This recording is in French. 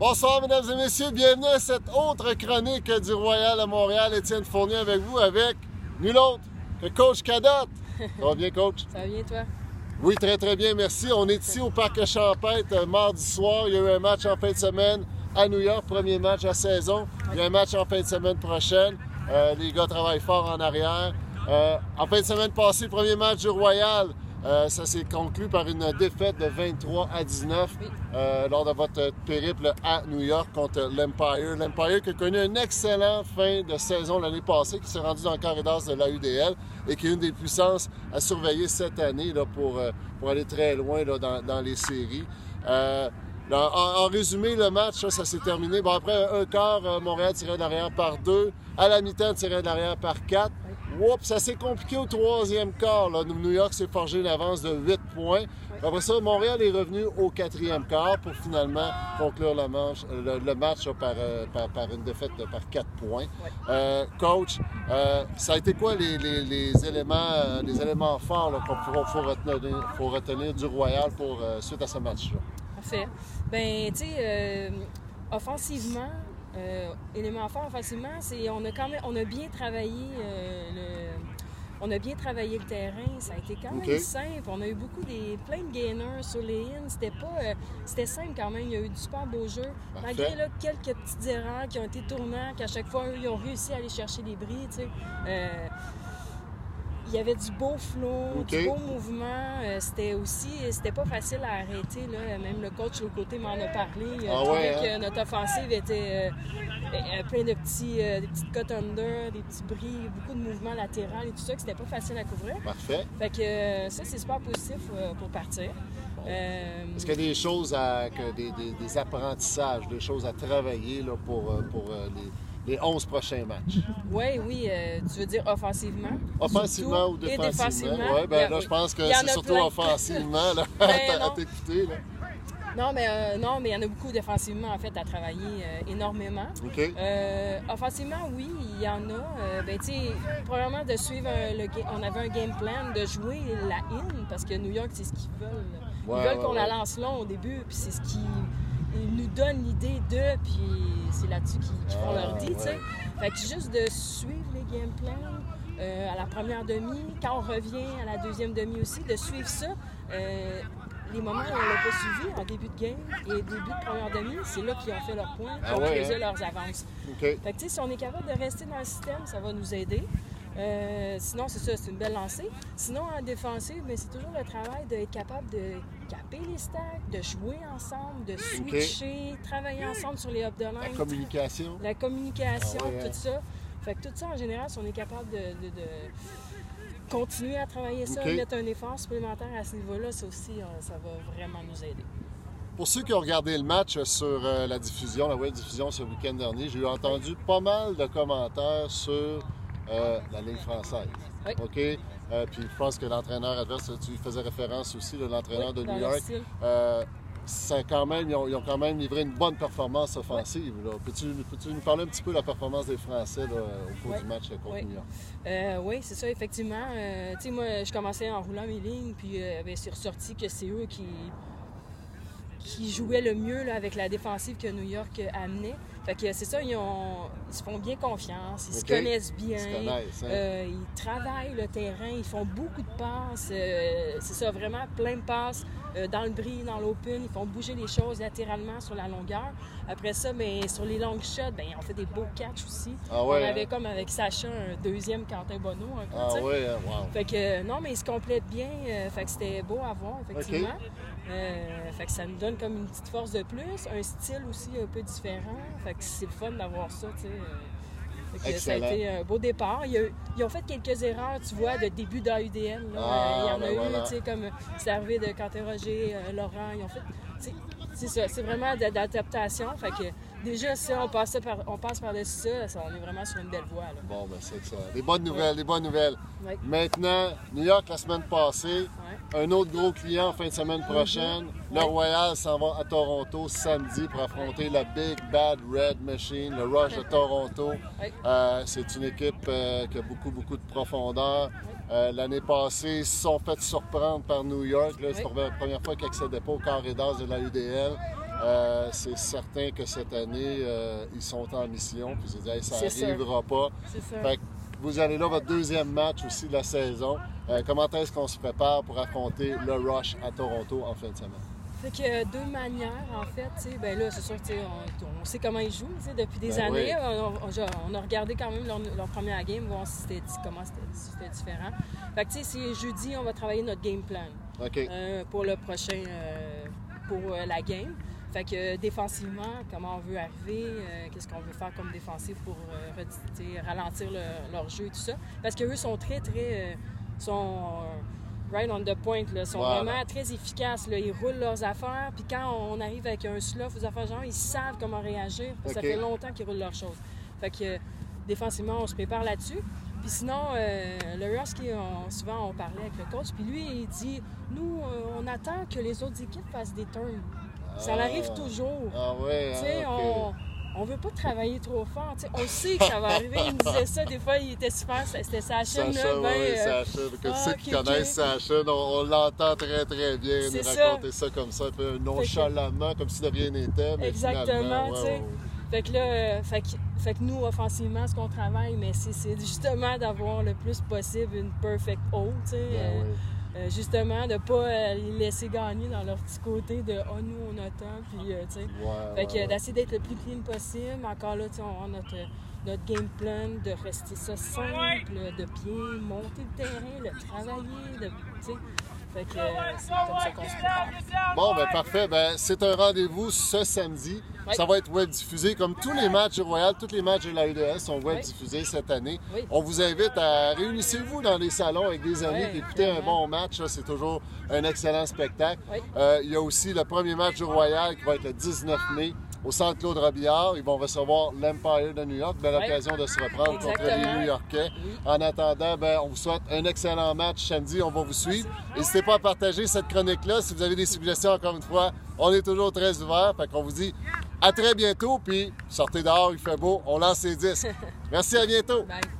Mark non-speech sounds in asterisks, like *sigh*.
Bonsoir, mesdames et messieurs. Bienvenue à cette autre chronique du Royal à Montréal. Étienne Fournier avec vous, avec nul autre que Coach Cadotte. Ça va bien, Coach? Ça va bien, toi? Oui, très, très bien, merci. On est ici au Parc Champêtre euh, mardi soir. Il y a eu un match en fin de semaine à New York, premier match à saison. Il y a un match en fin de semaine prochaine. Euh, les gars travaillent fort en arrière. Euh, en fin de semaine passée, premier match du Royal. Euh, ça s'est conclu par une défaite de 23 à 19 euh, lors de votre périple à New York contre l'Empire. L'Empire qui a connu une excellente fin de saison l'année passée, qui s'est rendu dans le corridor de la UDL et qui est une des puissances à surveiller cette année là, pour, euh, pour aller très loin là, dans, dans les séries. Euh, en, en, résumé, le match, ça, ça s'est terminé. Bon, après un quart, Montréal tirait d'arrière par deux. À la mi-temps, tirait d'arrière par quatre. Oups, ça s'est compliqué au troisième quart. Là. New York s'est forgé une avance de 8 points. Après ça, Montréal est revenu au quatrième quart pour finalement conclure le, manche, le, le match là, par, euh, par, par, une défaite de, par 4 points. Euh, coach, euh, ça a été quoi les, les, les éléments, les éléments forts qu'il faut, faut, retenir, faut retenir du Royal pour, suite à ce match-là? Parfait. Ben, tu sais, offensivement, euh, élément fort offensivement, c'est on a quand même on a bien travaillé euh, le, on a bien travaillé le terrain, ça a été quand même okay. simple. On a eu beaucoup des plein de gainers sur les ins, c'était pas euh, c'était simple quand même, il y a eu du super beau jeu. Parfait. Malgré là, quelques petites erreurs qui ont été tournantes, qu'à chaque fois ils ont réussi à aller chercher des bris, tu sais. Euh, il y avait du beau flow, okay. du beau mouvement. Euh, c'était aussi, c'était pas facile à arrêter. Là. Même le coach de l'autre côté m'en a parlé. Il a ah trouvé ouais, que hein? notre offensive était euh, plein de petits, euh, des petites cut under, des petits bris, beaucoup de mouvements latéraux et tout ça, que c'était pas facile à couvrir. Parfait. Fait que euh, ça, c'est super positif pour partir. Bon. Est-ce qu'il y a des choses à, que des, des, des, apprentissages, des choses à travailler là, pour, pour les les 11 prochains matchs. Oui, oui. Euh, tu veux dire offensivement? Offensivement ou défensivement? Ouais, ben, yeah, là, oui. je pense que c'est surtout plein. offensivement là, *laughs* ben, à t'écouter. Non, mais euh, non, mais il y en a beaucoup défensivement, en fait, à travailler euh, énormément. Offensivement, oui, il y en a. ben, tu sais, premièrement, de suivre le On avait un game plan de jouer la in, parce que New York, c'est ce qu'ils veulent. Ils ouais, veulent ouais, qu'on ouais. la lance long au début, puis c'est ce qui ils nous donnent l'idée de, puis c'est là-dessus qu'ils qu font ah, leur dit, ouais. tu sais. Fait que juste de suivre les game plans euh, à la première demi, quand on revient à la deuxième demi aussi, de suivre ça. Euh, les moments où on l'a pas suivi en début de game et début de première demi, c'est là qu'ils ont fait leurs points, qu'ils ah ont ouais, hein? leurs avances. Okay. Fait que, tu sais, si on est capable de rester dans le système, ça va nous aider. Euh, sinon, c'est ça, c'est une belle lancée. Sinon, en défensive, mais c'est toujours le travail d'être capable de caper les stacks, de jouer ensemble, de switcher, okay. travailler ensemble sur les up de. La communication. La communication, ah ouais, tout hein? ça. Fait que tout ça, en général, si on est capable de, de, de continuer à travailler ça, okay. mettre un effort supplémentaire à ce niveau-là, ça aussi, ça va vraiment nous aider. Pour ceux qui ont regardé le match sur euh, la diffusion, la web diffusion ce week-end dernier, j'ai entendu pas mal de commentaires sur euh, la Ligue française. Oui. OK? Euh, puis je pense que l'entraîneur adverse, tu faisais référence aussi, l'entraîneur oui, de New York. Euh, quand même, ils, ont, ils, ont, quand même livré une bonne performance offensive. Oui. Peux-tu peux nous parler un petit peu de la performance des Français là, au cours du match contre oui. New York? Euh, oui, c'est ça, effectivement. Tu sais, moi, je commençais en roulant mes lignes, puis ben, c'est ressorti que c'est eux qui, qui jouaient le mieux là, avec la défensive que New York amenait. Fait que c'est ça, ils, ont, ils, se font bien confiance, ils okay. se connaissent bien, ils, se connaissent, hein? euh, ils travaillent le terrain, ils font beaucoup de passes. Euh, c'est ça, vraiment plein de passes euh, dans le bris, dans l'open. Ils font bouger les choses latéralement sur la longueur. Après ça, mais sur les longues shots, ben, on fait des beaux catchs aussi. Ah ouais, on avait hein? comme avec Sacha un deuxième Quentin Bonneau. Un peu, ah ouais, wow. Fait que non, mais ils se complètent bien. fait que c'était beau à voir, effectivement. Okay. Fait que ça nous donne comme une petite force de plus, un style aussi un peu différent. Fait que c'est le fun d'avoir ça, tu sais. Que ça a été un beau départ. Ils, a, ils, ont fait quelques erreurs, tu vois, de début d'AUDN. Ah, il y en ben a eu, tu sais, comme c'est arrivé de Quentin Roger, euh, Laurent. Ils ont fait. C'est ça, c'est vraiment d'adaptation. Fait que déjà, ça, on passe, par, on passe par-dessus ça, ça, On est vraiment sur une belle voie. Là. Bon, ben c'est ça. Des bonnes nouvelles, ouais. des bonnes nouvelles. Ouais. Maintenant, New York la semaine passée. Ouais. Un autre gros client en fin de semaine prochaine. Mm-hmm. Le Royal s'en va à Toronto samedi pour affronter la Big Bad Red Machine, le Rush de Toronto. Euh, c'est une équipe euh, qui a beaucoup, beaucoup de profondeur. Euh, L'année passée, ils se sont fait surprendre par New York. C'était la première fois qu'ils n'accédaient pas au corridor de la UDL. Euh, c'est certain que cette année, euh, ils sont en mission. Puis ils disent, ça n'arrivera pas. Ça. Fait que vous allez là, votre deuxième match aussi de la saison. Euh, comment est-ce qu'on se prépare pour affronter le Rush à Toronto en fin de semaine? Fait que deux manières, en fait, ben là, c'est sûr sais, on, sait comment ils jouent, depuis des Ben années. oui. On, on- on a regardé quand même leur, leur première game, voir si c'était comment c'était si c'était différent. Fait que tu sais, c'est jeudi, on va travailler notre game plan pour le prochain, pour la game. Fait que défensivement, comment on veut arriver, euh, qu'est-ce qu'on veut faire comme défensif pour euh, ralentir le- leur jeu et tout ça. Parce qu'eux sont très, très. euh, sont right on the point, là, sont Voilà. vraiment très efficaces. Là. Ils roulent leurs affaires, puis quand on arrive avec un slough aux affaires genre, ils savent comment réagir. parce que OK. Ça fait longtemps qu'ils roulent leurs choses. Fait que défensivement, on se prépare là-dessus. Puis sinon, euh, le Rusky, on- souvent, on parlait avec le coach, puis lui, il dit Nous, euh, on attend que les autres équipes fassent des turns. Ça Ah. arrive toujours. Ah ouais, Tu sais, hein, on, on veut pas travailler trop fort. Tu sais, on sait que ça va arriver. Il me disait ça, des fois, il était super. C'était sa chaîne, Sacha, là. ben, oui, euh, Sacha. Que ah, ceux qui ok. connaissent Sacha, on, on l'entend très, très bien nous C'est ça. comme ça, un peu nonchalamment, comme si de rien n'était. Exactement, tu sais. Fait que là, euh, fait que, fait que nous, offensivement, ce qu'on travaille, mais c'est justement d'avoir le plus possible une perfect tu sais. Ben euh, oui. Euh, justement, de pas euh, les laisser gagner dans leur petit côté de « Ah, nous, on attend », puis, euh, tu sais. Ouais, Fait que ouais, ouais. d'essayer d'être le plus clean possible. Encore là, tu sais, on a notre, notre game plan, de rester ça simple, de bien monter le terrain, de travailler, de, tu sais. Fait que euh, c'est comme ça qu'on se prépare. Bon, ben parfait. Ben, c'est un rendez-vous ce samedi. Oui. Ça va être web diffusé comme tous les matchs du Royal, tous les matchs de la UDS sont web Oui. diffusés cette année. Oui. On vous invite à réunissez-vous dans les salons avec des amis, puis écouter un bon match. C'est toujours un excellent spectacle. Euh, il y a aussi le premier match du Royal qui va être le 19 mai au Centre Claude Robillard. Ils vont recevoir l'Empire de New York. Belle occasion de se reprendre contre les. New-Yorkais. Oui. En attendant, ben, on vous souhaite un excellent match samedi. On va vous suivre. N'hésitez pas à partager cette chronique-là. Si vous avez des suggestions, encore une fois, on est toujours très ouvert. Fait qu'on vous dit à très bientôt. Puis sortez dehors, il fait beau. On lance les disques. *laughs* Merci, à bientôt. Bye.